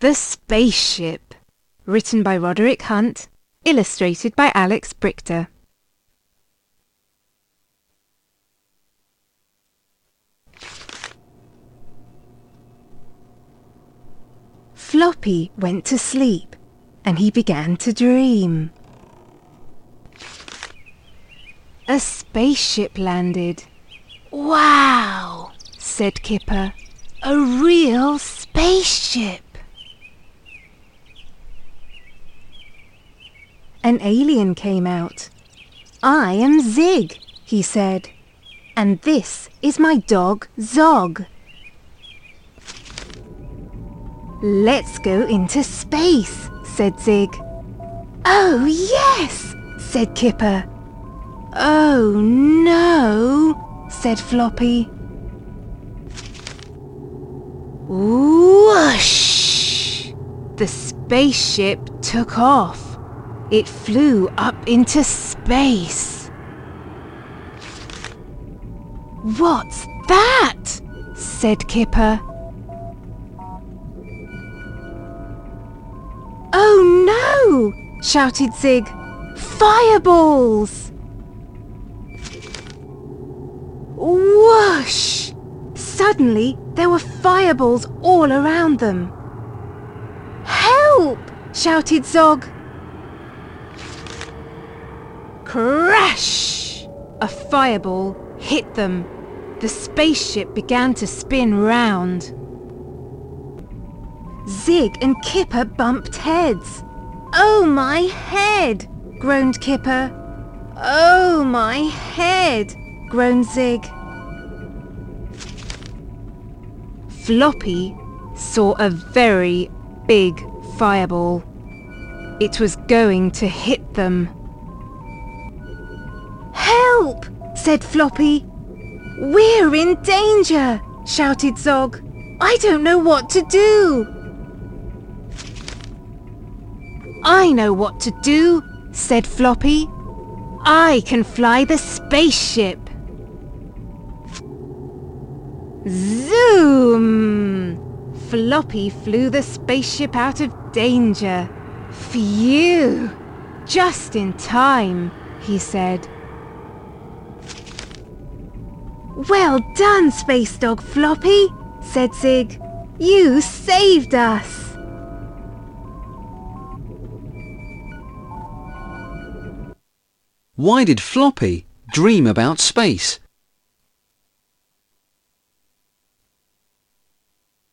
The Spaceship. Written by Roderick Hunt. Illustrated by Alex Brychta. Floppy went to sleep and he began to dream. A spaceship landed. Wow, said Kipper. A real spaceship. An alien came out. I am Zig, he said. And this is my dog Zog. Let's go into space, said Zig. Oh, yes, said Kipper. Oh, no, said Floppy. Whoosh! The spaceship took off. It flew up into space. What's that? said Kipper. Oh no! shouted Zig. Fireballs! Whoosh! Suddenly there were fireballs all around them. Help! shouted Zog. Crash! A fireball hit them. The spaceship began to spin round. Zig and Kipper bumped heads. Oh, my head! groaned Kipper. Oh, my head! groaned Zig. Floppy saw a very big fireball. It was going to hit them. Help! said Floppy. We're in danger! shouted Zog. I don't know what to do. I know what to do, said Floppy. I can fly the spaceship. Zoom! Floppy flew the spaceship out of danger. Phew! Just in time, he said. Well done, Space Dog Floppy, said Zig. You saved us. Why did Floppy dream about space?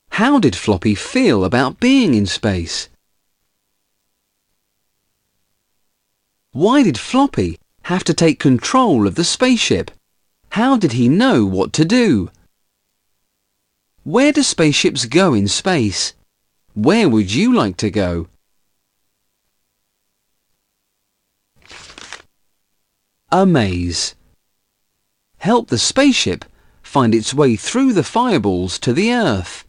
How did Floppy feel about being in space? Why did Floppy have to take control of the spaceship? How did he know what to do? Where do spaceships go in space? Where would you like to go? A maze. Help the spaceship find its way through the fireballs to the Earth.